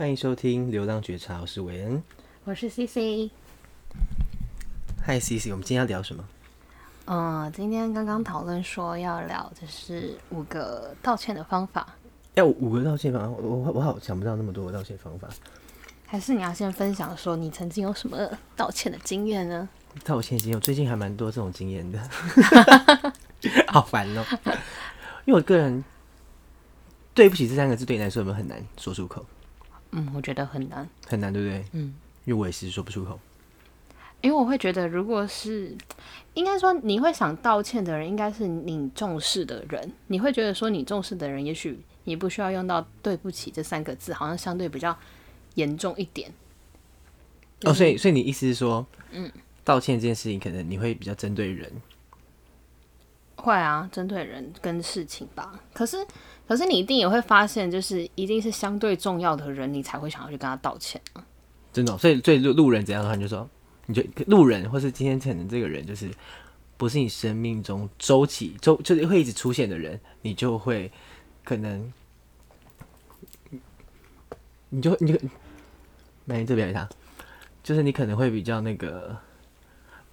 欢迎收听《流浪觉察》，我是韦恩，我是 CC。嗨，CC，我们今天要聊什么？嗯，今天刚刚讨论说要聊就是五个道歉的方法。要五个道歉方法？我我我好想不到那么多道歉方法。还是你要先分享说你曾经有什么道歉的经验呢？道歉经验，我最近还蛮多这种经验的，好烦哦。因为我个人对不起这三个字对你来说有没有很难说出口？嗯，我觉得很难，很难，对不对？嗯，因为我也是说不出口。因为我会觉得，如果是应该说你会想道歉的人，应该是你重视的人。你会觉得说你重视的人，也许你不需要用到“对不起”这三个字，好像相对比较严重一点。哦，所以所以你意思是说，嗯，道歉这件事情，可能你会比较针对人。会啊，针对人跟事情吧。可是，可是你一定也会发现，就是一定是相对重要的人，你才会想要去跟他道歉啊。真的，所以，所以路路人怎样的话，你就说，你就路人，或是今天可能这个人就是不是你生命中周期周，就是会一直出现的人，你就会可能，你就你就，来这边一下，就是你可能会比较那个，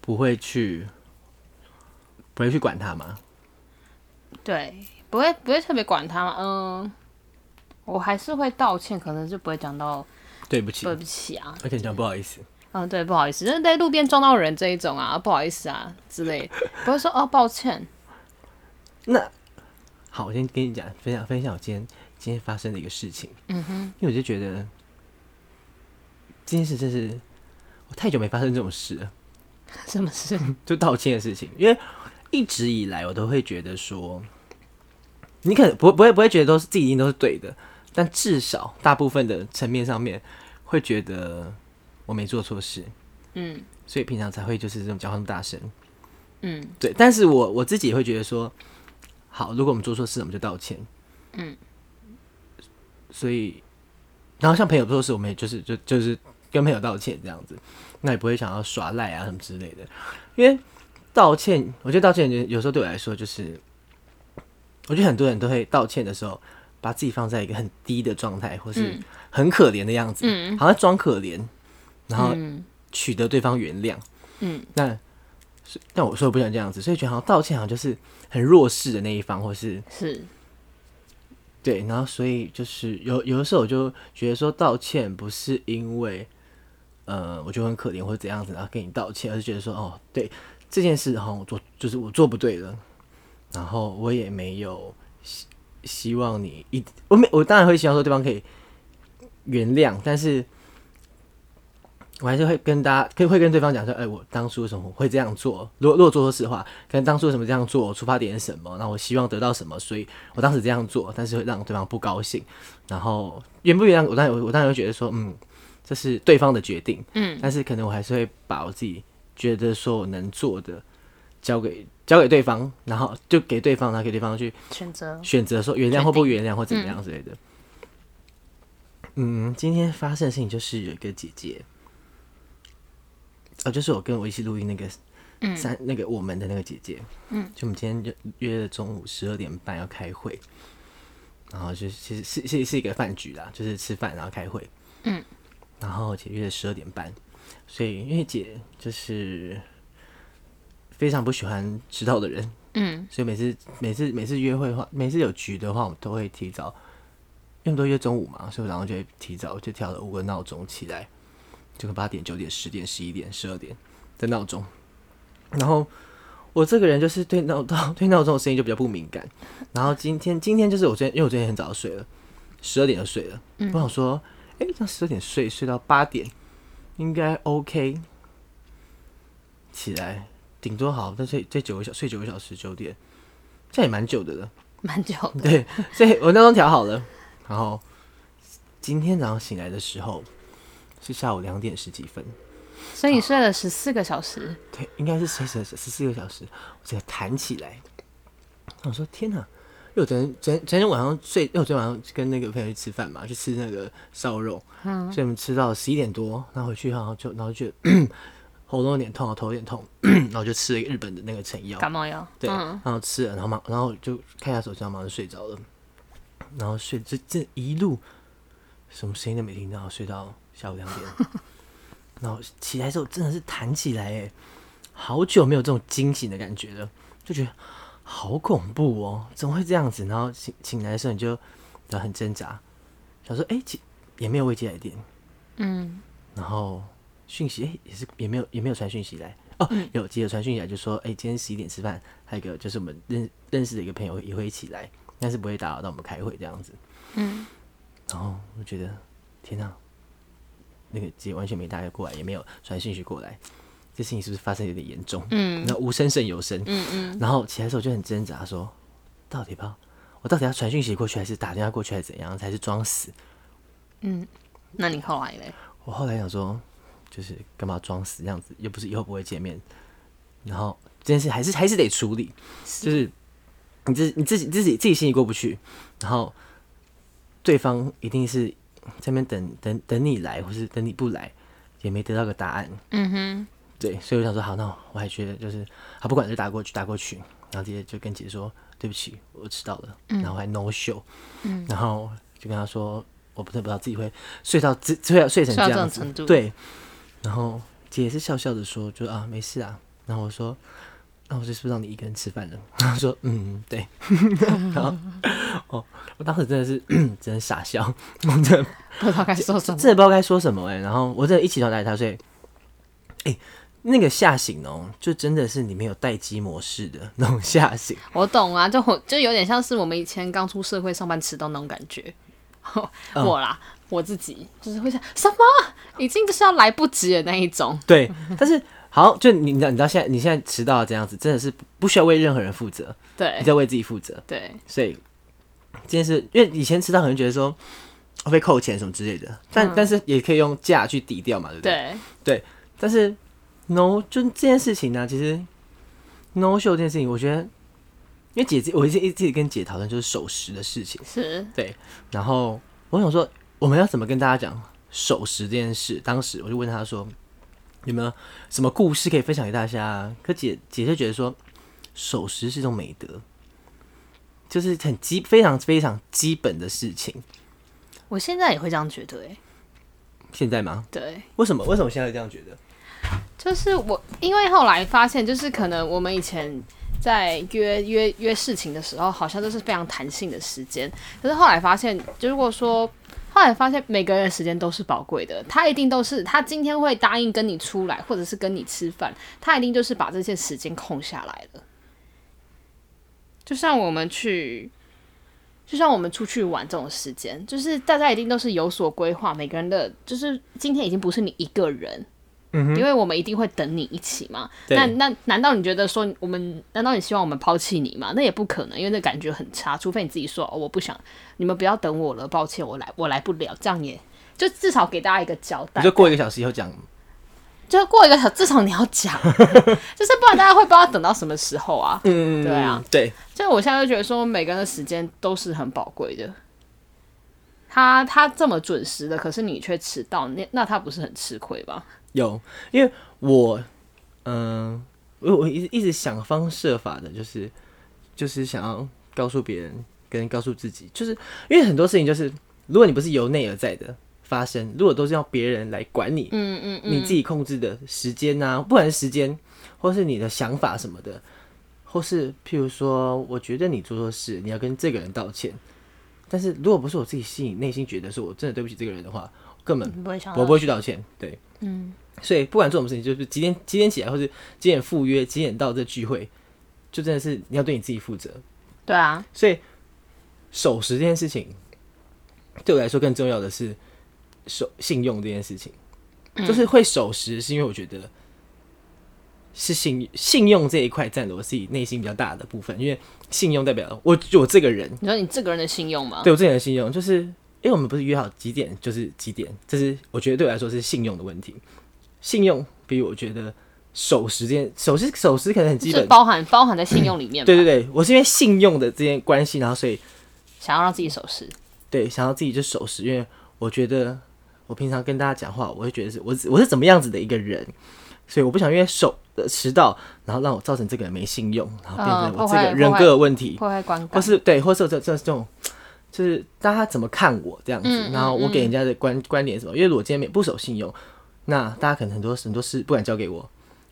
不会去。不会去管他吗？对，不会不会特别管他嘛？嗯，我还是会道歉，可能就不会讲到对不起，对不起啊，而且讲不好意思。嗯，对，不好意思，就是在路边撞到人这一种啊，不好意思啊之类，不会说哦抱歉。那好，我先跟你讲，分享分享我今天今天发生的一个事情。嗯哼，因为我就觉得这件事真是我太久没发生这种事了。什么事？就道歉的事情，因为。一直以来，我都会觉得说，你可能不不会不会觉得都是自己一定都是对的，但至少大部分的层面上面会觉得我没做错事，嗯，所以平常才会就是这种讲话那么大声，嗯，对。但是我我自己也会觉得说，好，如果我们做错事，我们就道歉，嗯。所以，然后像朋友做错事，我们也就是就就是跟朋友道歉这样子，那也不会想要耍赖啊什么之类的，因为。道歉，我觉得道歉有时候对我来说就是，我觉得很多人都会道歉的时候，把自己放在一个很低的状态，或是很可怜的样子，嗯、好像装可怜，然后取得对方原谅。嗯，但但我说我不想这样子，所以觉得好像道歉好像就是很弱势的那一方，或是是，对，然后所以就是有有的时候我就觉得说道歉不是因为，呃，我就很可怜或者怎样子，然后跟你道歉，而是觉得说哦，对。这件事哈，我做就是我做不对了，然后我也没有希希望你一我没我当然会希望说对方可以原谅，但是我还是会跟大家可以会跟对方讲说，哎，我当初为什么会这样做？如果如果做错事的话，可能当初为什么这样做？出发点是什么？那我希望得到什么？所以我当时这样做，但是会让对方不高兴。然后原不原谅我当然我当然会觉得说，嗯，这是对方的决定，嗯，但是可能我还是会把我自己。觉得说我能做的，交给交给对方，然后就给对方，然后给对方去选择。选择说原谅或不原谅或怎么样之类的。嗯，今天发生的事情就是有一个姐姐，哦，就是我跟我一起录音那个三、嗯、那个我们的那个姐姐，嗯，就我们今天就约了中午十二点半要开会，然后就其实是是是一个饭局啦，就是吃饭然后开会，嗯，然后且约了十二点半。所以，因为姐就是非常不喜欢迟到的人，嗯，所以每次每次每次约会的话，每次有局的话，我都会提早，因为都约中午嘛，所以我然后就会提早就调了五个闹钟起来，就八点、九点、十点、十一点、十二点的闹钟。然后我这个人就是对闹钟对闹钟的声音就比较不敏感。然后今天今天就是我昨天，因为我昨天很早睡了，十二点就睡了。嗯，我想说，哎、欸，这十二点睡睡到八点。应该 OK，起来顶多好，再睡再九个小睡九个小时九点，这也蛮久的了，蛮久的。对，所以我闹钟调好了，然后今天早上醒来的时候是下午两点十几分，所以你睡了十四个小时。对，应该是睡十十四个小时，我这个弹起来，我说天哪！因为我昨天昨天昨天晚上睡，因为我昨天晚上跟那个朋友去吃饭嘛，去吃那个烧肉，嗯，所以我们吃到十一点多，然后回去然后就然后就喉咙有点痛，头有点痛，然后就吃了一个日本的那个成药，感冒药，对，嗯、然后吃了，然后马然后就看一下手机，然后马上睡着了，然后睡这这一路什么声音都没听到，睡到下午两点。然后起来之后真的是弹起来，哎，好久没有这种惊醒的感觉了，就觉得好恐怖哦，怎么会这样子？然后醒醒来的时候你就然后很挣扎，想说哎，也没有未接来电，嗯，然后讯息哎也是也没有也没有传讯息来哦，有记得传讯息来就说哎今天十一点吃饭，还有一个就是我们认认识的一个朋友也会一起来，但是不会打扰到我们开会这样子，嗯，然后我觉得天哪。那个姐完全没打过来，也没有传讯息过来，这事情是不是发生有点严重？嗯，那无声胜有声。嗯嗯。然后起来的时候就很挣扎，说到底吧，我到底要传讯息过去，还是打电话过去，还是怎样，才是装死？嗯，那你后来嘞？我后来想说，就是干嘛装死这样子，又不是以后不会见面。然后这件事还是还是得处理，是就是你自你自己自己自己心里过不去，然后对方一定是。在那边等等等你来，或是等你不来，也没得到个答案。嗯哼，对，所以我想说，好，那我还觉得就是，好，不管就打过去，打过去，然后直接就跟姐姐说对不起，我迟到了，嗯、然后还 no show，嗯，然后就跟他说，我不太不知道自己会睡到自睡睡成这样子，对，然后姐也是笑笑的说，就啊没事啊，然后我说。那、啊、我是不是让你一个人吃饭了？然后说：“嗯，对。”然后哦，我当时真的是 真的傻笑，我真的不知道该说什么，真的不知道该说什么哎、欸。然后我真的一起床来他睡，哎、欸，那个吓醒哦、喔，就真的是里面有待机模式的那种吓醒。我懂啊，就就有点像是我们以前刚出社会上班迟到那种感觉。我啦，嗯、我自己就是会想什么，已经就是要来不及的那一种。对，但是。好，就你知道，你知道现在你现在迟到这样子，真的是不需要为任何人负责，对，你在为自己负责，对。所以这件事，因为以前迟到可能觉得说会被扣钱什么之类的，但、嗯、但是也可以用假去抵掉嘛，对不对？对，对。但是 no，就这件事情呢、啊，其实 no show 这件事情，我觉得，因为姐姐我一直一直跟姐讨论就是守时的事情，是对。然后我想说，我们要怎么跟大家讲守时这件事？当时我就问他说。有没有什么故事可以分享给大家？可姐姐就觉得说，守时是一种美德，就是很基非常非常基本的事情。我现在也会这样觉得，哎，现在吗？对，为什么？为什么现在这样觉得？就是我，因为后来发现，就是可能我们以前在约约约事情的时候，好像都是非常弹性的时间，可是后来发现，就如果说。后来发现每个人的时间都是宝贵的，他一定都是他今天会答应跟你出来，或者是跟你吃饭，他一定就是把这些时间空下来了。就像我们去，就像我们出去玩这种时间，就是大家一定都是有所规划，每个人的就是今天已经不是你一个人。因为我们一定会等你一起嘛，那那难道你觉得说我们难道你希望我们抛弃你吗？那也不可能，因为那感觉很差。除非你自己说，哦，我不想你们不要等我了，抱歉，我来我来不了。这样也就至少给大家一个交代。就过一个小时以后讲，就过一个小时，至少你要讲，就是不然大家会不知道等到什么时候啊。嗯，对啊，对。就我现在就觉得说，每个人的时间都是很宝贵的。他他这么准时的，可是你却迟到，那那他不是很吃亏吧？有，因为我，嗯，我我一直一直想方设法的，就是就是想要告诉别人，跟告诉自己，就是因为很多事情，就是如果你不是由内而在的发生，如果都是要别人来管你，嗯嗯，嗯。你自己控制的时间啊，不管是时间，或是你的想法什么的，或是譬如说，我觉得你做错事，你要跟这个人道歉，但是如果不是我自己心里内心觉得是我真的对不起这个人的话，根本我不会去道歉，对，嗯。所以不管做什么事情，就是几点几点起来，或是几点赴约，几点到这聚会，就真的是你要对你自己负责。对啊，所以守时这件事情，对我来说更重要的是守信用这件事情。嗯、就是会守时，是因为我觉得是信信用这一块占了我自己内心比较大的部分，因为信用代表我就我这个人。你说你这个人的信用吗？对我这个人的信用，就是因为我们不是约好几点就是几点，这是我觉得对我来说是信用的问题。信用比我觉得守时间守时守时可能很基本，包含包含在信用里面。对对对，我是因为信用的这件关系，然后所以想要让自己守时。对，想要自己就守时，因为我觉得我平常跟大家讲话，我会觉得是我我是怎么样子的一个人，所以我不想因为守迟到，然后让我造成这个人没信用，然后变成我这个人格的问题，破坏观感，或是对，或是这这这种。就是大家怎么看我这样子，嗯、然后我给人家的观、嗯、观点是什么？因为如果今天没不守信用，那大家可能很多很多事不敢交给我，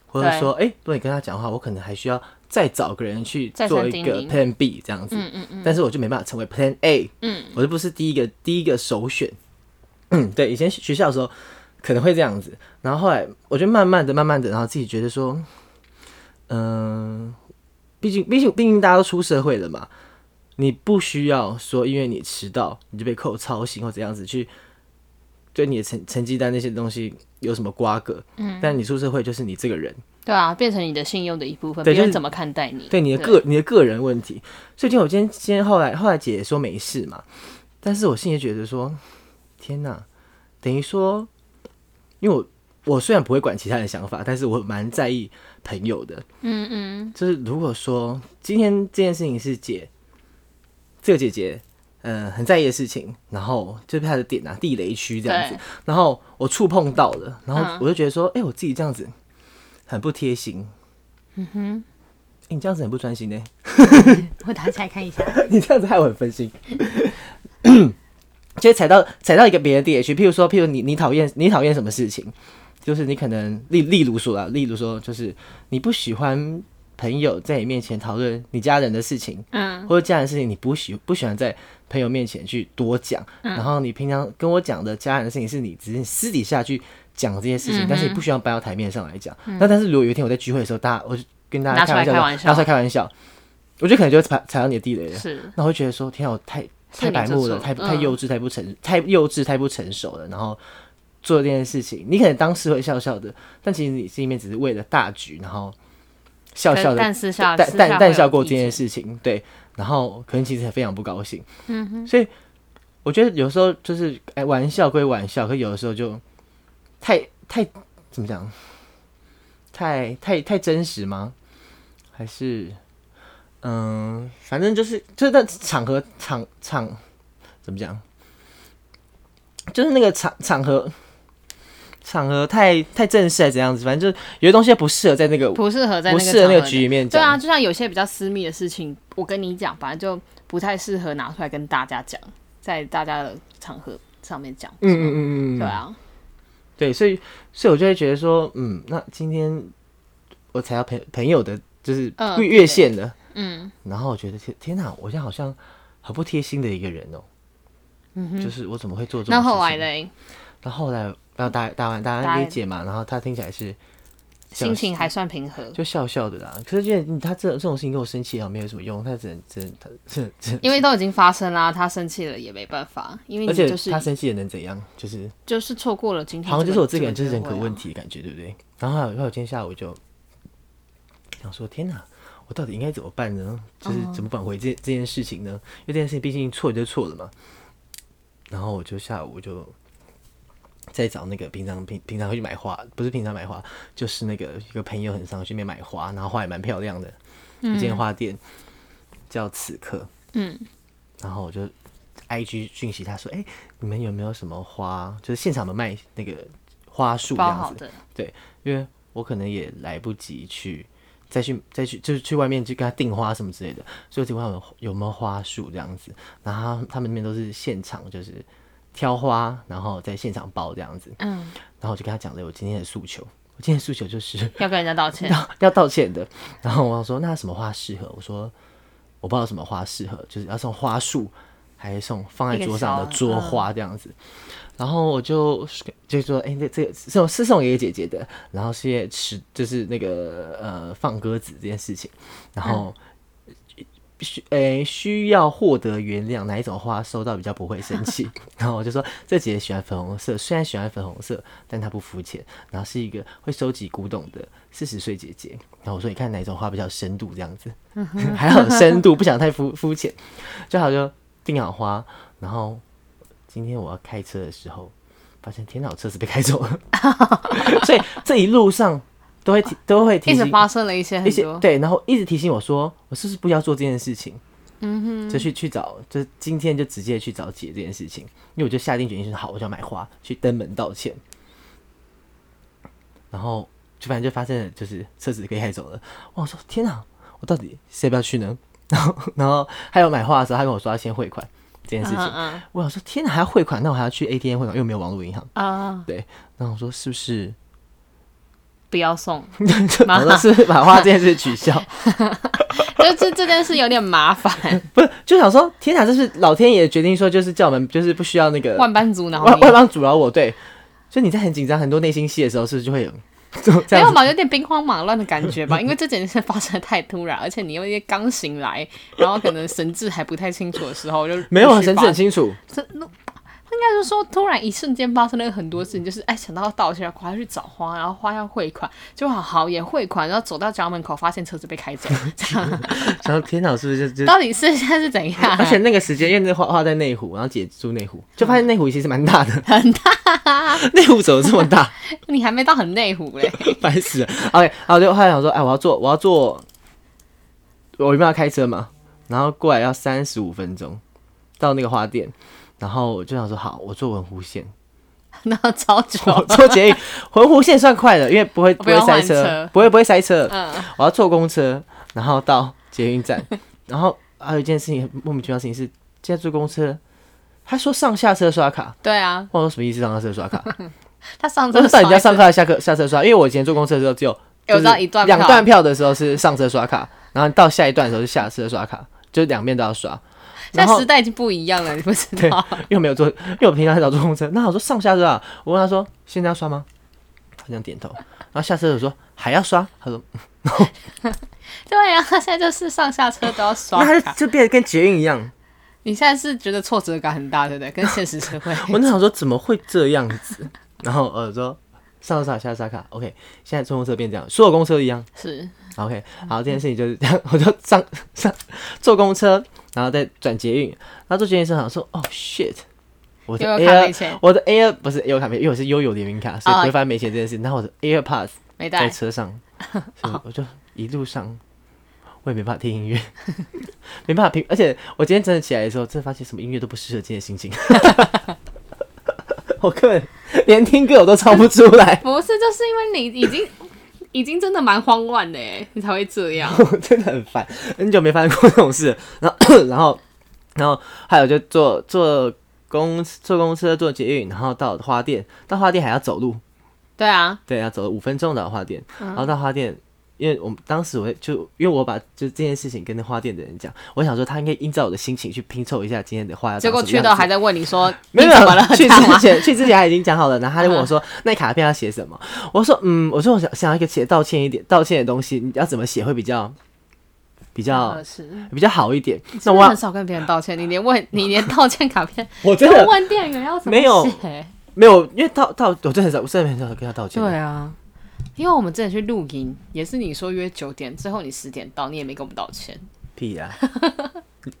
或者说，哎对，如果你跟他讲话，我可能还需要再找个人去做一个 Plan B 这样子，嗯嗯嗯，但是我就没办法成为 Plan A，嗯，我就不是第一个第一个首选，嗯，对，以前学校的时候可能会这样子，然后后来我就慢慢的、慢慢的，然后自己觉得说，嗯、呃，毕竟毕竟毕竟大家都出社会了嘛。你不需要说，因为你迟到你就被扣操行或怎样子去对你的成成绩单那些东西有什么瓜葛？嗯，但你出社会就是你这个人，对啊，变成你的信用的一部分，别人怎么看待你？对你的个你的个人问题。所以，今天我今天今天后来后来姐姐说没事嘛，但是我心里觉得说，天哪，等于说，因为我我虽然不会管其他人想法，但是我蛮在意朋友的。嗯嗯，就是如果说今天这件事情是姐。这个姐姐，嗯、呃，很在意的事情，然后就是她的点啊，地雷区这样子，然后我触碰到了，然后我就觉得说，哎、嗯欸，我自己这样子很不贴心，嗯哼，欸、你这样子很不专心呢，我打起来看一下，你这样子害我很分心，就踩到踩到一个别的地雷区，譬如说，譬如你你讨厌你讨厌什么事情，就是你可能例例如说啊，例如说就是你不喜欢。朋友在你面前讨论你家人的事情，嗯，或者家人的事情，你不喜不喜欢在朋友面前去多讲。嗯、然后你平常跟我讲的家人的事情，是你只是私底下去讲这些事情，嗯、但是你不需要搬到台面上来讲。嗯、那但是如果有一天我在聚会的时候，大家我就跟大家开玩笑，拿出来开玩笑，我觉得可能就会踩踩到你的地雷了。是，那我会觉得说，天啊，我太太白目了，太太幼稚，太不成，嗯、太幼稚，太不成熟了。然后做这件事情，你可能当时会笑笑的，但其实你心里面只是为了大局，然后。笑笑的，淡淡淡笑过这件事情，对，然后可能其实也非常不高兴，嗯哼，所以我觉得有时候就是，哎、欸，玩笑归玩笑，可有的时候就太太怎么讲，太太太真实吗？还是嗯，反正就是就是在场合场场怎么讲，就是那个场场合。场合太太正式还是怎样子？反正就是有些东西不适合在那个不适合在不适合那个局里面讲。对啊，就像有些比较私密的事情，我跟你讲，反正就不太适合拿出来跟大家讲，在大家的场合上面讲。嗯嗯嗯嗯，对啊，对，所以所以我就会觉得说，嗯，那今天我才要朋朋友的，就是越线的，嗯，然后我觉得天天哪，我现在好像很不贴心的一个人哦、喔，嗯哼，就是我怎么会做这种事情？那后来嘞？那后来。然后打打完，打完理解嘛？然后他听起来是心情还算平和，就笑笑的啦。可是因为他这这种事情跟我生气好像没有什么用，他只能只能他是因为都已经发生啦，他生气了也没办法。因为就是他生气也能怎样？就是就是错过了今天，好像就是我这个人就是人格问题的感觉，对不对？然后还有今天下午就想说，天哪，我到底应该怎么办呢？就是怎么挽回这这件事情呢？因为这件事情毕竟错就错了嘛。然后我就下午就。在找那个平常平平常会去买花，不是平常买花，就是那个一个朋友很常去那边买花，然后花也蛮漂亮的，一间花店叫此刻，嗯，然后我就 I G 讯息他说，哎、欸，你们有没有什么花？就是现场有卖那个花束这样子，对，因为我可能也来不及去再去再去就是去外面去跟他订花什么之类的，所以我问他们有没有花束这样子，然后他们那边都是现场就是。挑花，然后在现场包这样子。嗯，然后我就跟他讲了我今天的诉求。我今天的诉求就是 要跟人家道歉，要 要道歉的。然后我说：“那什么花适合？”我说：“我不知道什么花适合，就是要送花束，还是送放在桌上的桌花这样子。”然后我就就说：“哎、欸，这这个送是送给姐姐的。”然后是吃就是那个呃放鸽子这件事情，然后。嗯需诶、欸、需要获得原谅，哪一种花收到比较不会生气？然后我就说，这姐姐喜欢粉红色，虽然喜欢粉红色，但她不肤浅，然后是一个会收集古董的四十岁姐姐。然后我说，你看哪一种花比较深度，这样子还好深度，不想太肤肤浅，最好就定好花。然后今天我要开车的时候，发现天哪，我车子被开走了，所以这一路上。都会提，都会提醒，一直发生了一些一些对，然后一直提醒我说，我是不是不要做这件事情？嗯哼，就去去找，就今天就直接去找姐这件事情，因为我就下定决心说好，我就要买花去登门道歉。然后就反正就发现了，就是车子可以开走了。哇，我说天哪，我到底谁不要去呢？然后然后还有买花的时候，他跟我说要先汇款，这件事情。我想说，天哪，还要汇款？那我还要去 ATM 汇款，又没有网络银行。啊，对，然后我说是不是？不要送，麻烦是把花这件事取消？就这这件事有点麻烦。不是，就想说，天哪，这是老天爷决定说，就是叫我们，就是不需要那个万般阻挠，万万般阻挠我。对，就你在很紧张、很多内心戏的时候，是不是就会有？没有嘛，有点兵荒马乱的感觉吧，因为这件事发生的太突然，而且你又刚醒来，然后可能神志还不太清楚的时候，就没有神志很清楚。应该是说，突然一瞬间发生了很多事情，就是哎，想到要道歉，赶快去找花，然后花要汇款，就好好也汇款，然后走到家门口，发现车子被开走，这样。然后天哪，是不是就就到底是现在是怎样？而且那个时间，因为那花花在内湖，然后姐住内湖，就发现内湖 其实蛮大的，很大。内湖怎么这么大？你还没到很内湖嘞，烦死了。OK，然后就后来想说，哎，我要坐，我要坐，我一般要开车嘛，然后过来要三十五分钟到那个花店。然后我就想说，好，我坐文湖线，那超久。我坐捷运，文湖线算快的，因为不会不会塞车，车不会不会塞车。嗯，我要坐公车，然后到捷运站。然后还有一件事情莫名其妙的事情是，现在坐公车，他说上下车刷卡。对啊，我说什么意思？上下车刷卡？他上车刷，人家上课下课下车刷，因为我以前坐公车的时候只有有到一段两段票的时候是上车刷卡，然后到下一段的时候是下车刷卡，就两面都要刷。现在时代已经不一样了，你不知道？又没有坐，因为我平常很少坐公车。那我说上下车啊，我问他说现在要刷吗？他这样点头。然后下车我说还要刷？他说 对呀、啊，现在就是上下车都要刷。那他就变得跟捷运一样。你现在是觉得挫折感很大，对不对？跟现实社会。我那想说怎么会这样子？然后呃说上车刷下车刷卡，OK。现在坐公车变这样，所有公车一样是 OK。好，这件事情就是这样，我就上上坐公车。然后再转捷运，然后坐捷运时候想说，哦 shit，我的 Air，我的 Air 不是 Air 卡没，因为我是悠游联名卡，所以不会发现没钱这件事。然后我的 AirPods 没带在车上，所以我就一路上我也没办法听音乐，没办法听，而且我今天真的起来的时候，真的发现什么音乐都不适合今天的心情。我根本连听歌我都唱不出来，不是，就是因为你已经。已经真的蛮慌乱的哎，你才会这样，真的很烦，很久没发生过这种事。然后，然后，然后还有就坐坐公坐公车坐捷运，然后到花店，到花店还要走路。对啊，对，要走五分钟到花店，然后到花店。因为我们当时我就因为我把就这件事情跟那花店的人讲，我想说他应该依照我的心情去拼凑一下今天的花。结果去到还在问你说没有 去之前去之前他已经讲好了，然后他就问我说 那卡片要写什么？我说嗯，我说我想想要一个写道歉一点道歉的东西，你要怎么写会比较比较比较好一点？那我很少跟别人道歉，你连问你连道歉卡片，我真的问店员要怎么写？没有没有，因为道道我真的很少，我真的很少跟他道歉。对啊。因为我们之前去录音，也是你说约九点，最后你十点到，你也没跟我们道歉。屁呀、啊，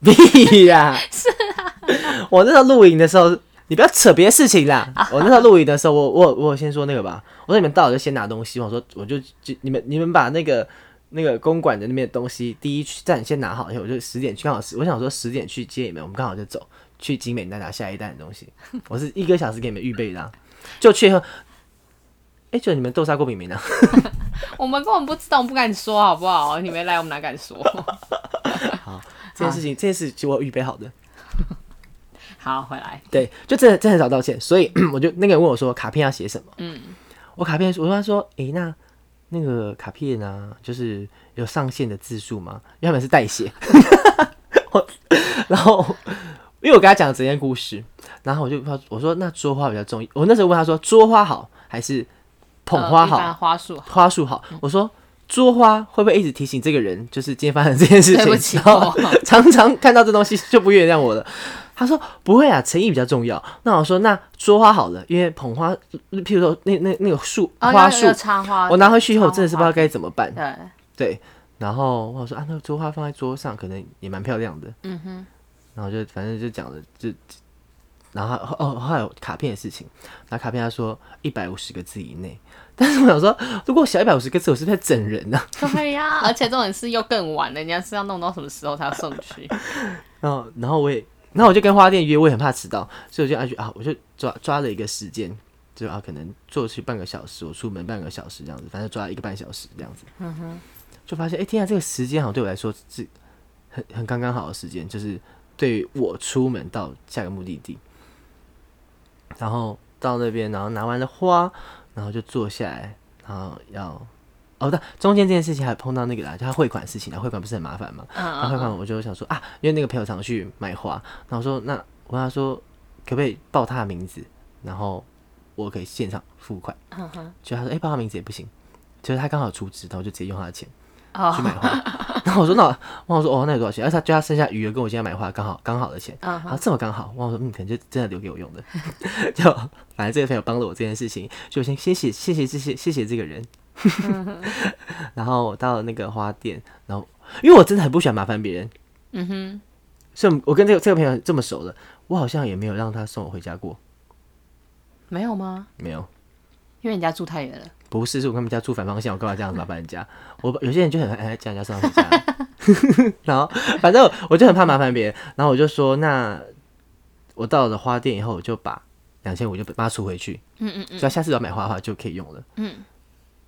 屁呀、是啊，我那时候录影的时候，你不要扯别的事情啦。我那时候录影的时候，我 我我先说那个吧。我说你们到了就先拿东西，我说我就就你们你们把那个那个公馆的那边东西第一站先拿好，然后我就十点去刚好十，我想说十点去接你们，我们刚好就走去景美再拿下一单的东西。我是一个小时给你们预备的、啊，就去。哎，就你们豆沙锅饼没呢？我们根本不知道，我不敢说，好不好？你没来，我们哪敢说？好，这件事情，这件事情我预备好的。好，回来。对，就真的真的很少道歉，所以 我就那个人问我说，卡片要写什么？嗯，我卡片，我跟他说，哎，那那个卡片呢，就是有上限的字数吗？要么是代写。我，然后因为我跟他讲了整件故事，然后我就说，我说那桌花比较重要。我那时候问他说，桌花好还是？捧花好，花束花束好。我说桌花会不会一直提醒这个人，就是今天发生这件事情？对不起，常常看到这东西就不原谅我了。他说不会啊，诚意比较重要。那我说那桌花好了，因为捧花，譬如说那那那个树花束插花，我拿回去以后真的是不知道该怎么办。对对，然后我说啊，那个桌花放在桌上可能也蛮漂亮的。嗯哼，然后就反正就讲了就。然后哦，还有卡片的事情。那卡片他说一百五十个字以内，但是我想说，如果写一百五十个字，我是不是在整人呢、啊？对呀，而且这种事又更晚了，人家是要弄到什么时候才要送去？然后，然后我也，然后我就跟花店约，我也很怕迟到，所以我就按去啊，我就抓抓了一个时间，就啊，可能坐去半个小时，我出门半个小时这样子，反正抓了一个半小时这样子。嗯哼，就发现哎，天啊，这个时间好像对我来说是很很刚刚好的时间，就是对于我出门到下个目的地，然后到那边，然后拿完了花，然后就坐下来，然后要哦，但中间这件事情还碰到那个啦，就他汇款事情，啦汇款不是很麻烦嘛，然后汇款我就想说啊，因为那个朋友常去买花，然后说那我跟他说可不可以报他的名字，然后我可以现场付款，就他说哎，报他名字也不行，就是他刚好出资，然后就直接用他的钱。去买花，然后我说那我说哦，那有多少钱？而且他就他剩下余额跟我今天买花刚好刚好的钱，然后这么刚好，我说嗯，可能就真的留给我用的。就反正这个朋友帮了我这件事情，就先谢谢谢谢这些谢谢这个人。然后我到了那个花店，然后因为我真的很不喜欢麻烦别人，嗯哼，所以我跟这个这个朋友这么熟了，我好像也没有让他送我回家过，没有吗？没有，因为人家住太远了。不是，是我跟他们家住反方向，我干嘛这样子麻烦人家？我有些人就很爱叫人家送回家，然后反正我就很怕麻烦别人，然后我就说，那我到了花店以后，我就把两千五就把它出回去，嗯嗯嗯，只要下次要买花的话就可以用了，嗯，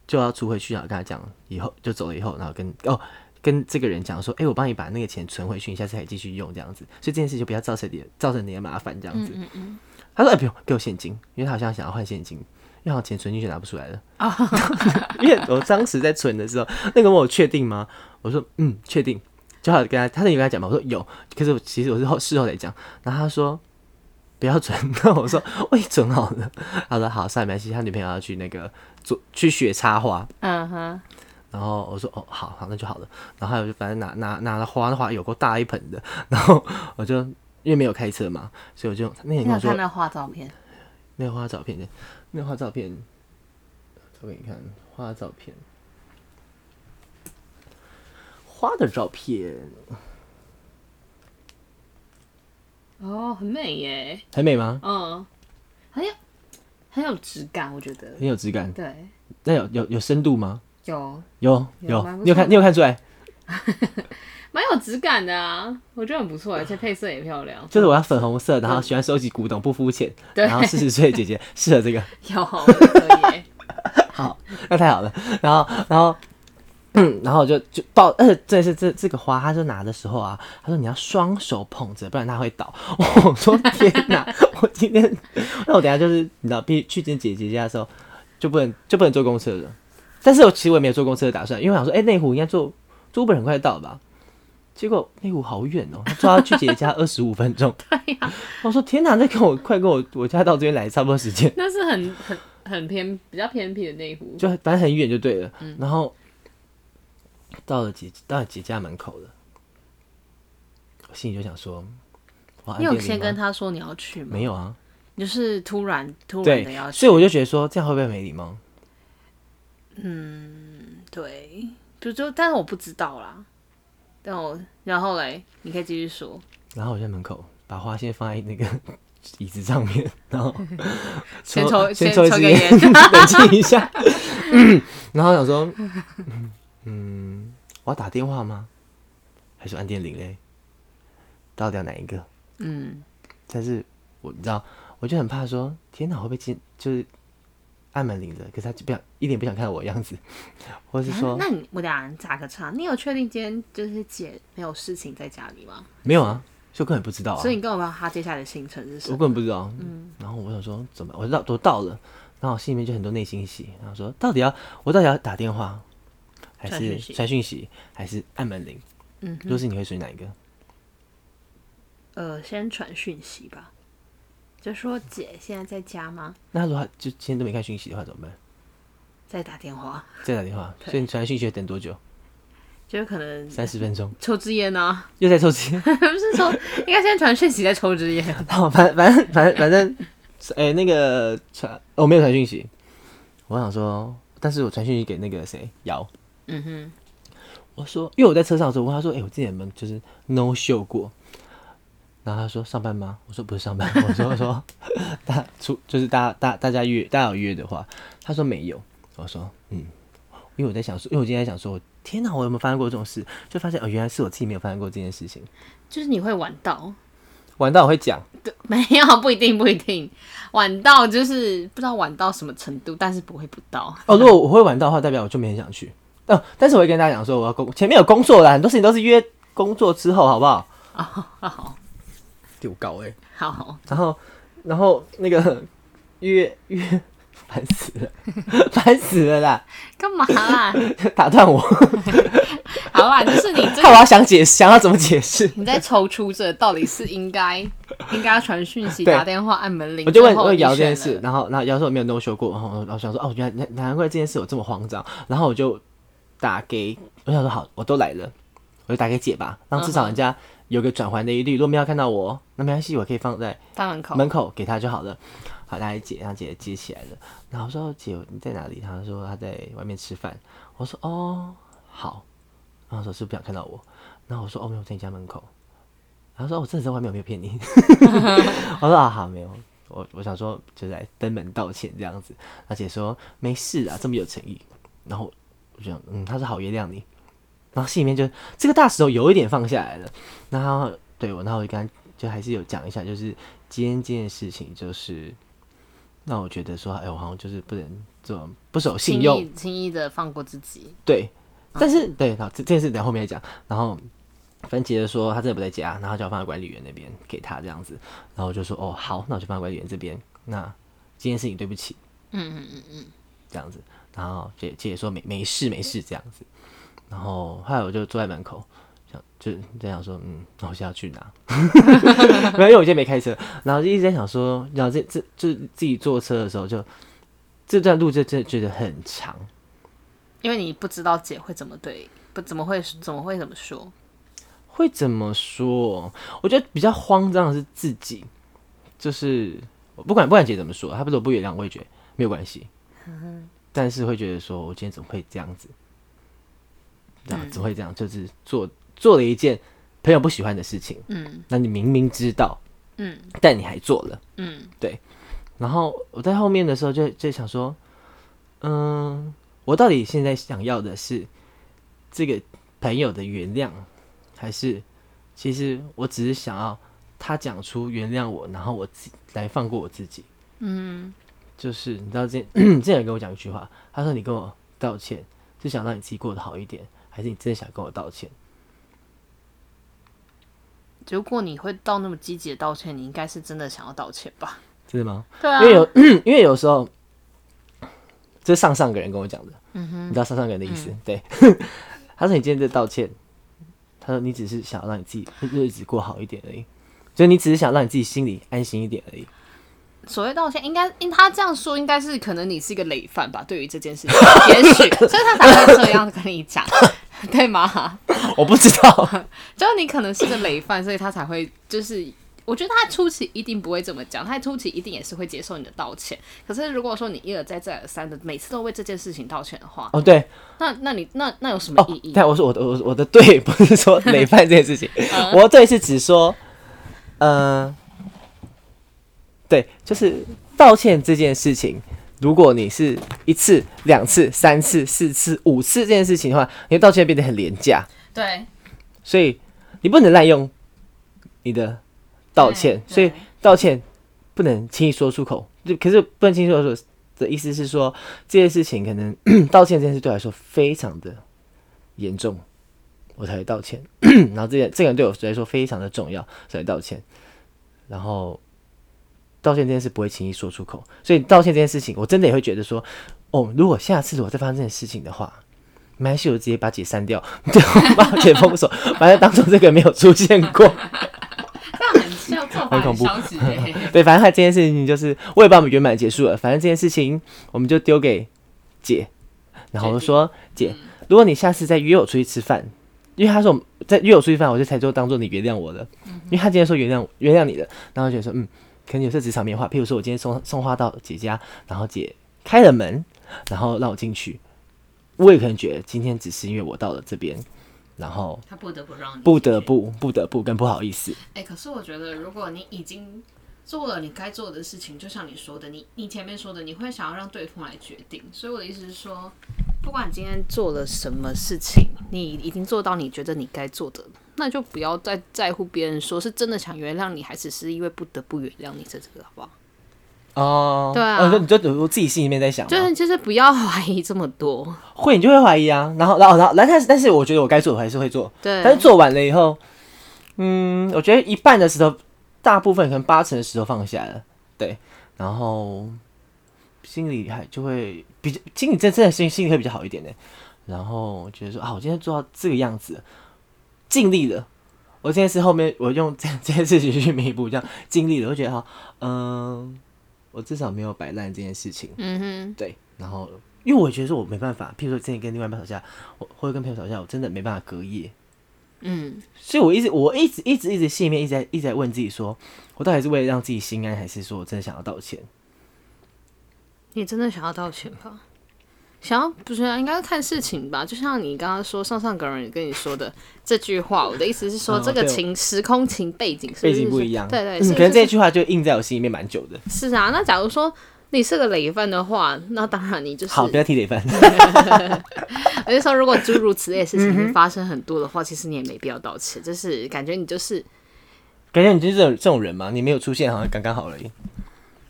就要出回去，然后跟他讲，以后就走了以后，然后跟哦跟这个人讲说，哎、欸，我帮你把那个钱存回去，你下次还继续用这样子，所以这件事就不要造成你造成你的麻烦这样子，嗯嗯嗯，他说，哎、欸，不用给我现金，因为他好像想要换现金。因为好钱存进去拿不出来了，oh. 因为我当时在存的时候，那个问我确定吗？我说嗯，确定。就好跟他，他那里跟他讲嘛，我说有，可是我其实我是后事后来讲。然后他说不要存，那我说我已经存好了。他说好，算了没关系。他女朋友要去那个做去学插花，嗯哼。Uh huh. 然后我说哦，好好，那就好了。然后还有就反正拿拿拿了花的话，有够大一盆的。然后我就因为没有开车嘛，所以我就那天跟我说那花照片，那个花照片的。那画照片，我给你看花照片，花的照片，哦，很美耶，很美吗？嗯，很有很有质感，我觉得。很有质感。对，那有有有深度吗？有。有有，你有看你有看出来？蛮有质感的啊，我觉得很不错，而且配色也漂亮。就是我要粉红色，然后喜欢收集古董，不肤浅。对，然后四十岁姐姐 适合这个。有，可以。好，那太好了。然后，然后，嗯，然后我就就抱，呃，这是这这个花，他就拿的时候啊，他说你要双手捧着，不然它会倒。我说天哪，我今天，那我等下就是你知道，必去见姐姐家的时候，就不能就不能坐公车了。但是我其实我也没有坐公车的打算，因为我想说，哎、欸，内湖应该坐坐 Uber 很快到了吧。结果内湖好远哦，他抓去姐姐家 二十五分钟。对呀，我说天哪，那跟我快跟我我家到这边来差不多时间。那是很很很偏比较偏僻的内湖，就反正很远就对了。嗯、然后到了姐到了姐家门口了，我心里就想说，你有先跟他说你要去吗？没有啊，就是突然突然的要去，所以我就觉得说这样会不会没礼貌？嗯，对，就就但是我不知道啦。然后，然后嘞，你可以继续说。然后我在门口把花先放在那个 椅子上面，然后 先抽先抽一支烟，冷静一下。然后想说，嗯，我要打电话吗？还是按电铃嘞？到底要哪一个？嗯，但是我你知道，我就很怕说，天哪，会不会进？就是。按门铃的，可是他就不想，一点不想看到我的样子，或是说，啊、那你我俩人打个岔，你有确定今天就是姐没有事情在家里吗？没有啊，就根本不知道啊。所以你根本不知道他接下来的行程是什么？我根本不知道。嗯，然后我想说怎么，我到都到了，然后我心里面就很多内心戏，然后说到底要我到底要打电话，还是传讯息，还是按门铃？嗯哼，若是你会选哪一个？呃，先传讯息吧。就说姐现在在家吗？那如果就今天都没看讯息的话怎么办？再打电话。再打电话。所以你传讯息要等多久？就可能三十分钟。抽支烟呢？又在抽支烟？不是抽，应该先传讯息再抽支烟。好，反反正反正反正，哎、欸，那个传我、哦、没有传讯息。我想说，但是我传讯息给那个谁姚。嗯哼。我说，因为我在车上的时候，我问他说，哎、欸，我之前有没有就是 no show 过？然后他说上班吗？我说不是上班。我说我说大出就是大大大家约大家有约的话，他说没有。我说嗯，因为我在想说，因为我今天在想说，天哪，我有没有发生过这种事？就发现哦，原来是我自己没有发生过这件事情。就是你会晚到，晚到我会讲，对，没有不一定不一定晚到，就是不知道晚到什么程度，但是不会不到。哦，如果我会晚到的话，代表我就没很想去。哦，但是我会跟大家讲说，我要工前面有工作啦，很多事情都是约工作之后，好不好？啊好。丢高哎。好，然后然后那个约约。烦死了，烦死了啦！干嘛啦？打断我。好啦，就是你、这个。看我要想解释，想要怎么解释？你在踌躇着，到底是应该应该要传讯息、打电话、按门铃？我就问问姚这件事，然后然后姚说我没有那么说过，然后我想说哦，原来难怪这件事我这么慌张，然后我就打给我想说好，我都来了，我就打给姐吧，让至少人家有个转圜的余地。如果没有看到我，那没关系，我可以放在大门口门口给他就好了。好，大家姐，然后姐姐接起来了，然后我说姐你在哪里？他说他在外面吃饭。我说哦好，然后说是不是想看到我？然后我说哦没有，在你家门口。然后说我真的在外面，我没有骗你。我说啊好没有，我我想说就来登门道歉这样子。而且说没事啊，这么有诚意。然后我就想嗯，他说好原谅你。然后心里面就这个大石头有一点放下来了。然后对我，然后我就跟他就还是有讲一下，就是今天这件事情就是。让我觉得说，哎、欸，我好像就是不能这种不守信用，轻易的放过自己。对，但是、嗯、对，好，这这件事等后面再讲。然后反正接着说，他真的不在家，然后就要放在管理员那边给他这样子。然后我就说，哦，好，那我就放在管理员这边。那这件事情对不起，嗯嗯嗯嗯，这样子。然后姐姐说没没事没事这样子。然后后来我就坐在门口。想就在想说，嗯，那我现在要去哪？没有，因为我今天没开车，然后就一直在想说，然后这这就自己坐车的时候就，就这段路就真的觉得很长，因为你不知道姐会怎么对，不怎么会怎么会怎么说，会怎么说？我觉得比较慌张的是自己，就是不管不管姐怎么说，她不是我不原谅，我也觉得没有关系，但是会觉得说我今天怎么会这样子，这样怎么会这样，就是做。做了一件朋友不喜欢的事情，嗯，那你明明知道，嗯，但你还做了，嗯，对。然后我在后面的时候就就想说，嗯，我到底现在想要的是这个朋友的原谅，还是其实我只是想要他讲出原谅我，然后我自己来放过我自己，嗯，就是你知道这 之前有跟我讲一句话，他说你跟我道歉是想让你自己过得好一点，还是你真的想跟我道歉？如果你会到那么积极的道歉，你应该是真的想要道歉吧？真的吗？对啊，因为有，因为有时候，这是上上个人跟我讲的。嗯哼，你知道上上个人的意思？嗯、对，他说你今天在道歉，他说你只是想要让你自己日子过好一点而已，所以你只是想让你自己心里安心一点而已。所谓道歉，应该因他这样说，应该是可能你是一个累犯吧？对于这件事情，也许，所以他才会这样跟你讲。对吗？我不知道，就是你可能是个累犯，所以他才会就是，我觉得他初期一定不会这么讲，他初期一定也是会接受你的道歉。可是如果说你一而再再而三的每次都为这件事情道歉的话，哦对，那那你那那有什么意义？对、哦，我说我的我我的对不是说累犯这件事情，我的对是指说，呃，对，就是道歉这件事情。如果你是一次、两次、三次、四次、五次这件事情的话，你的道歉变得很廉价。对，所以你不能滥用你的道歉，所以道歉不能轻易说出口。就可是不能轻易说出口的意思是说，这件事情可能 道歉这件事对我来说非常的严重，我才会道歉。然后这件这个人对我来说非常的重要，才会道歉。然后。道歉这件事不会轻易说出口，所以道歉这件事情，我真的也会觉得说，哦，如果下次如果再发生这件事情的话，没关系，我直接把姐删掉，对，把姐封锁，反正当做这个没有出现过。这样很像很恐怖。对，反正他这件事情就是，我也把我们圆满结束了。反正这件事情，我们就丢给姐，然后我就说，姐，如果你下次再约我出去吃饭，因为他说我在约我出去饭，我就才做当做你原谅我的，因为他今天说原谅原谅你的，然后我就说，嗯。可能有些职场面话，譬如说我今天送送花到姐家，然后姐开了门，然后让我进去，我也可能觉得今天只是因为我到了这边，然后他不得不让你不得不不得不跟不好意思。哎、欸，可是我觉得如果你已经做了你该做的事情，就像你说的，你你前面说的，你会想要让对方来决定。所以我的意思是说，不管你今天做了什么事情，你已经做到你觉得你该做的。那就不要再在乎别人说是真的想原谅你，还是是因为不得不原谅你，这这个好不好？哦，对啊，哦、你就我自己心里面在想，就是就是不要怀疑这么多，会你就会怀疑啊，然后然后然后，但是但是我觉得我该做的还是会做，对，但是做完了以后，嗯，我觉得一半的石头大部分可能八成的石头放下了，对，然后心里还就会比较，心里真真的心心里会比较好一点的。然后觉得说啊，我今天做到这个样子，尽力了。我这件事后面我用这 这件事情去弥补，这样尽力了，我觉得哈，嗯、呃，我至少没有摆烂这件事情。嗯哼，对。然后因为我觉得说我没办法，譬如说之前跟另外一半吵架，我或者跟朋友吵架，我真的没办法隔夜。嗯，所以我一直我一直一直一直心里面一直在一直在问自己说，我到底是为了让自己心安，还是说我真的想要道歉？你真的想要道歉吧？想要不是啊，应该是看事情吧。就像你刚刚说上上个人跟你说的这句话，我的意思是说，这个情、嗯、时空情背景是是背景不一样，对对，嗯、可能这句话就印在我心里面蛮久的。是啊，那假如说你是个累犯的话，那当然你就是好，不要提累犯。我就说，如果诸如此类的事情发生很多的话，嗯、其实你也没必要道歉。就是感觉你就是，感觉你就是这种这种人嘛，你没有出现好像刚刚好而已。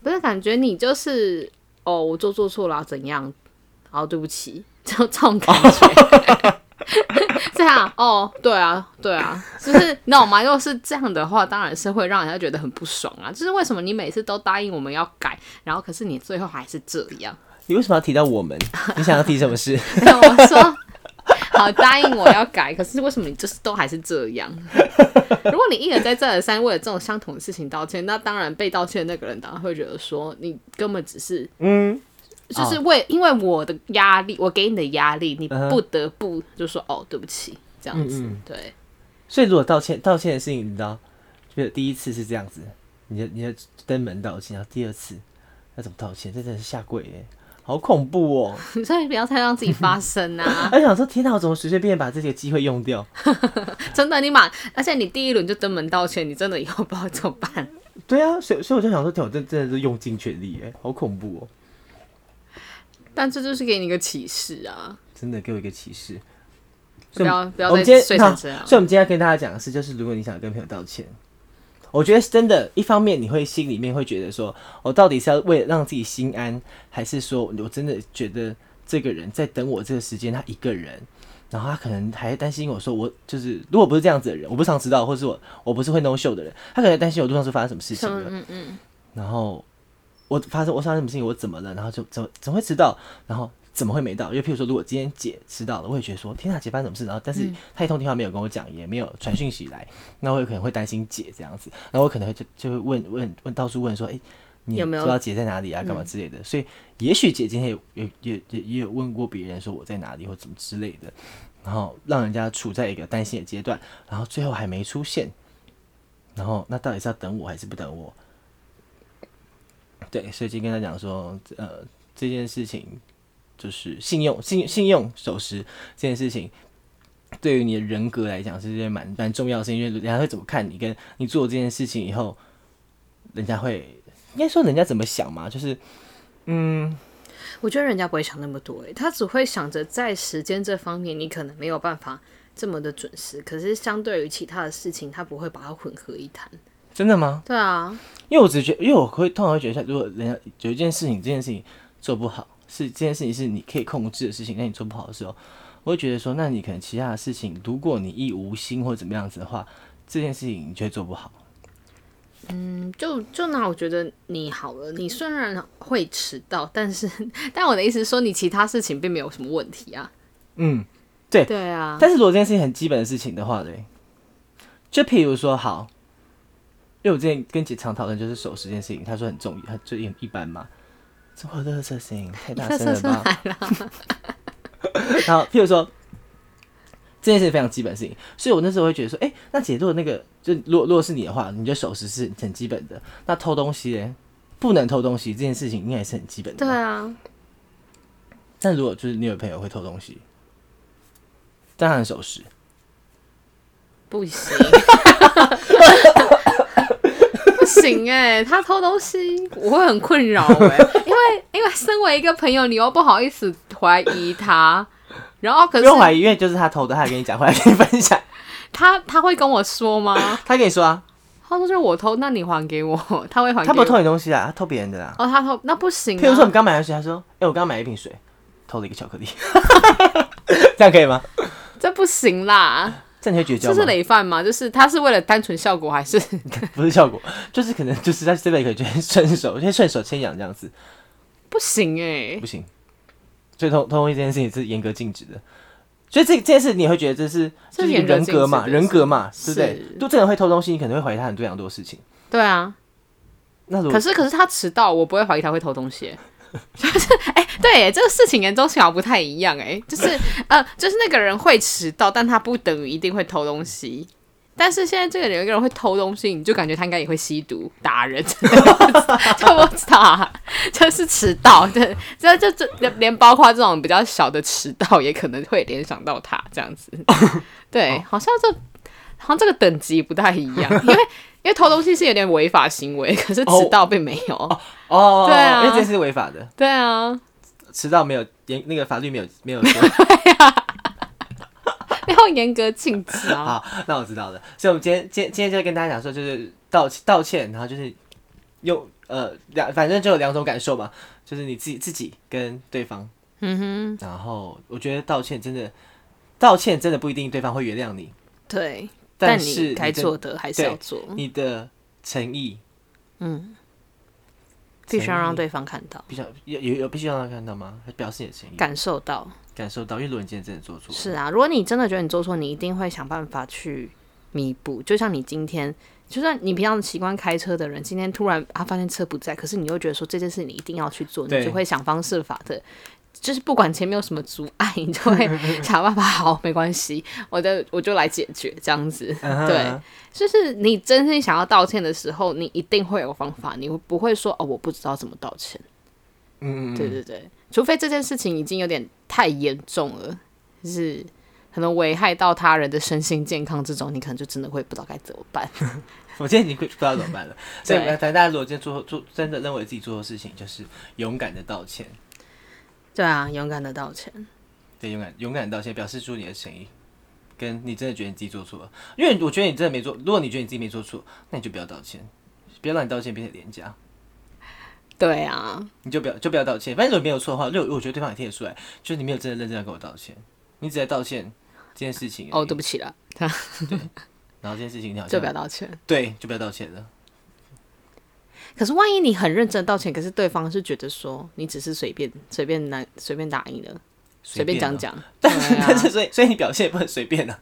不是，感觉你就是哦，我做做错了怎样？好，对不起，就这种感觉。这样哦，对啊，对啊，就是你懂吗？如果是这样的话，当然是会让人家觉得很不爽啊。就是为什么你每次都答应我们要改，然后可是你最后还是这样？你为什么要提到我们？你想要提什么事？没有，我说好答应我要改，可是为什么你就是都还是这样？如果你一而再再而三为了这种相同的事情道歉，那当然被道歉的那个人当然会觉得说你根本只是嗯。就是为因为我的压力，我给你的压力，你不得不就说哦，对不起，这样子，对。所以如果道歉道歉的事情，你知道，就是第一次是这样子，你的你的登门道歉，然后第二次要怎么道歉？这真的是下跪耶，好恐怖哦！所以不要太让自己发生啊！而且想说，天哪，我怎么随随便便把这些机会用掉？真的，你马，而且你第一轮就登门道歉，你真的以后不知道怎么办？对啊，所以所以我就想说，天，我真真的是用尽全力，哎，好恐怖哦！但这就是给你一个启示啊！真的给我一个启示，不要不要再睡成这样。所以，我们今天要跟大家讲的是，就是如果你想跟朋友道歉，我觉得是真的。一方面，你会心里面会觉得说，我到底是要为了让自己心安，还是说我真的觉得这个人在等我这个时间，他一个人，然后他可能还担心我说，我就是如果不是这样子的人，我不常迟到，或是我我不是会 no show 的人，他可能担心我路上是发生什么事情了。嗯嗯，然后。我发生我发生什么事情，我怎么了？然后就怎么怎么会迟到？然后怎么会没到？因为譬如说，如果今天姐迟到了，我也觉得说天啊，姐发生什么事？然后但是她一通电话没有跟我讲，也没有传讯息来，那我有可能会担心姐这样子。然后我可能会就就会问问问到处问说，哎、欸，你知道姐在哪里啊？干嘛之类的？所以也许姐今天有有也也也有问过别人说我在哪里或怎么之类的，然后让人家处在一个担心的阶段，然后最后还没出现，然后那到底是要等我还是不等我？对，所以就跟他讲说，呃，这件事情就是信用、信信用守时这件事情，对于你的人格来讲是件蛮蛮重要的事情，因为人家会怎么看你，跟你做这件事情以后，人家会应该说人家怎么想嘛？就是，嗯，我觉得人家不会想那么多，他只会想着在时间这方面你可能没有办法这么的准时，可是相对于其他的事情，他不会把它混合一谈。真的吗？对啊，因为我只觉得，因为我会通常会觉得，如果人家有一件事情，这件事情做不好，是这件事情是你可以控制的事情，那你做不好的时候，我会觉得说，那你可能其他的事情，如果你一无心或怎么样子的话，这件事情你就会做不好。嗯，就就那我觉得你好了，你虽然会迟到，但是，但我的意思是说，你其他事情并没有什么问题啊。嗯，对，对啊。但是如果这件事情很基本的事情的话，对，就譬如说，好。因为我之前跟姐常讨论，就是守时这件事情，她说很重要，她就一一般嘛。这会垃圾声音太大声了吧？然后，譬如说这件事情非常基本的事情，所以我那时候会觉得说，哎、欸，那姐如果那个，就如果如果是你的话，你觉得守时是很基本的。那偷东西呢？不能偷东西这件事情应该也是很基本的。对啊。但如果就是你有朋友会偷东西，当然守时不行。行哎、欸，他偷东西我会很困扰哎，因为因为身为一个朋友，你又不好意思怀疑他，然后可是不用怀疑，因为就是他偷的，他还跟你讲，回来跟你分享。他他会跟我说吗？他跟你说啊，他说就是我偷，那你还给我，他会还。他不偷你东西啊，他偷别人的啦。哦，他偷那不行、啊。譬如说你刚买的水，他说，哎、欸，我刚买一瓶水，偷了一个巧克力，这样可以吗？这不行啦。这样你会绝交吗？这是累犯吗？就是他是为了单纯效果，还是 不是效果？就是可能就是在这边可以先顺手，先顺手牵羊这样子，不行哎、欸，不行。所以偷偷东西这件事情是严格禁止的。所以这这件事你会觉得这是就是人格嘛，人格嘛，对不对？就这个人会偷东西，你可能会怀疑他很多很多事情。对啊，那如果可是可是他迟到，我不会怀疑他会偷东西。就是哎、欸，对，这个事情严重性好像不太一样哎，就是呃，就是那个人会迟到，但他不等于一定会偷东西。但是现在这个人有一个人会偷东西，你就感觉他应该也会吸毒、打人，就不知道，就是迟到，对，这这这连包括这种比较小的迟到，也可能会联想到他这样子。对，好像这好像这个等级不太一样，因为因为偷东西是有点违法行为，可是迟到并没有。哦，哦对啊，因为这是违法的。对啊，迟到没有严，那个法律没有没有说。对啊。要严格禁止啊！好，那我知道了。所以，我们今天今天今天就跟大家讲说，就是道道歉，然后就是用呃两，反正就有两种感受嘛，就是你自己自己跟对方。嗯哼。然后，我觉得道歉真的，道歉真的不一定对方会原谅你。对。但是该做的还是要做。你的诚意，嗯，必须要让对方看到。必须要有有必须要让他看到吗？表示你的诚意，感受到。感受到，因为如果你今天真的做错，是啊，如果你真的觉得你做错，你一定会想办法去弥补。就像你今天，就算你平常习惯开车的人，今天突然啊发现车不在，可是你又觉得说这件事你一定要去做，你就会想方设法的，就是不管前面有什么阻碍，你就会 想办法。好，没关系，我的我就来解决这样子。对，就是你真心想要道歉的时候，你一定会有方法，你会不会说哦，我不知道怎么道歉？嗯，对对对。除非这件事情已经有点太严重了，就是可能危害到他人的身心健康，这种你可能就真的会不知道该怎么办。我今天已经不知道怎么办了。所以，反正大家如果今天做做真的认为自己做错事情，就是勇敢的道歉。对啊，勇敢的道歉。对，勇敢勇敢的道歉，表示出你的诚意，跟你真的觉得你自己做错了。因为我觉得你真的没做，如果你觉得你自己没做错，那你就不要道歉，不要让你道歉变成廉价。对啊，你就不要就不要道歉。反正如果没有错的话，就我觉得对方也听得出来，就是你没有真的认真的跟我道歉，你只在道歉这件事情。哦，对不起了。对。然后这件事情你好像就不要道歉。对，就不要道歉了。可是万一你很认真道歉，可是对方是觉得说你只是随便随便拿随便答应的，随便讲讲。但是但是所以所以你表现也不很随便呢、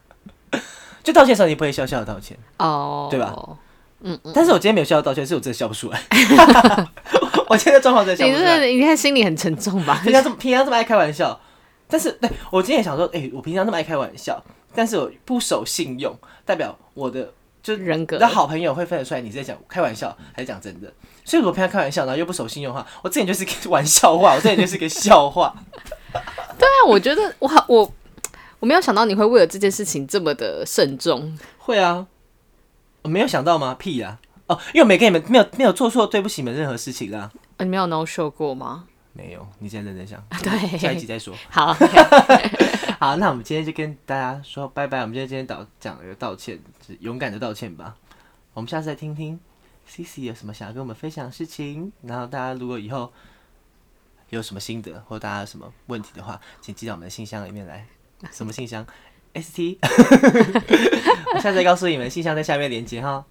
啊。就道歉的时候你不会笑笑的道歉哦，对吧？嗯嗯。但是我今天没有笑道歉，是我真的笑不出来。我现在状况在想，你是你看心里很沉重吧？平常这么平常这么爱开玩笑，但是对我今天也想说，哎、欸，我平常这么爱开玩笑，但是我不守信用，代表我的就人格的好朋友会分得出来你是在讲开玩笑还是讲真的。所以我平常开玩笑，然后又不守信用的话，我之前就是个玩笑话，我之前就是个笑话。对啊，我觉得我我我没有想到你会为了这件事情这么的慎重。会啊，我没有想到吗？屁啊！哦，因为我没跟你们没有没有做错对不起你们任何事情啊。你没有 no show 过吗？没有，你现在认真想。对，下一集再说。好. 好，那我们今天就跟大家说拜拜。我们今天今天道讲一个道歉，就是勇敢的道歉吧。我们下次再听听 CC 有什么想要跟我们分享的事情。然后大家如果以后有什么心得或大家有什么问题的话，请寄到我们的信箱里面来。什么信箱？ST。我下次再告诉你们，信箱在下面连接哈。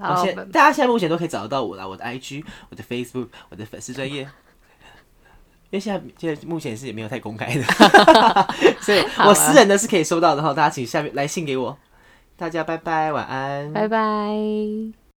好，现大家现在目前都可以找得到我啦，我的 IG、我的 Facebook、我的粉丝专页，因为现在现在目前是也没有太公开的，所以我私人的是可以收到的哈，大家请下面来信给我，大家拜拜，晚安，拜拜。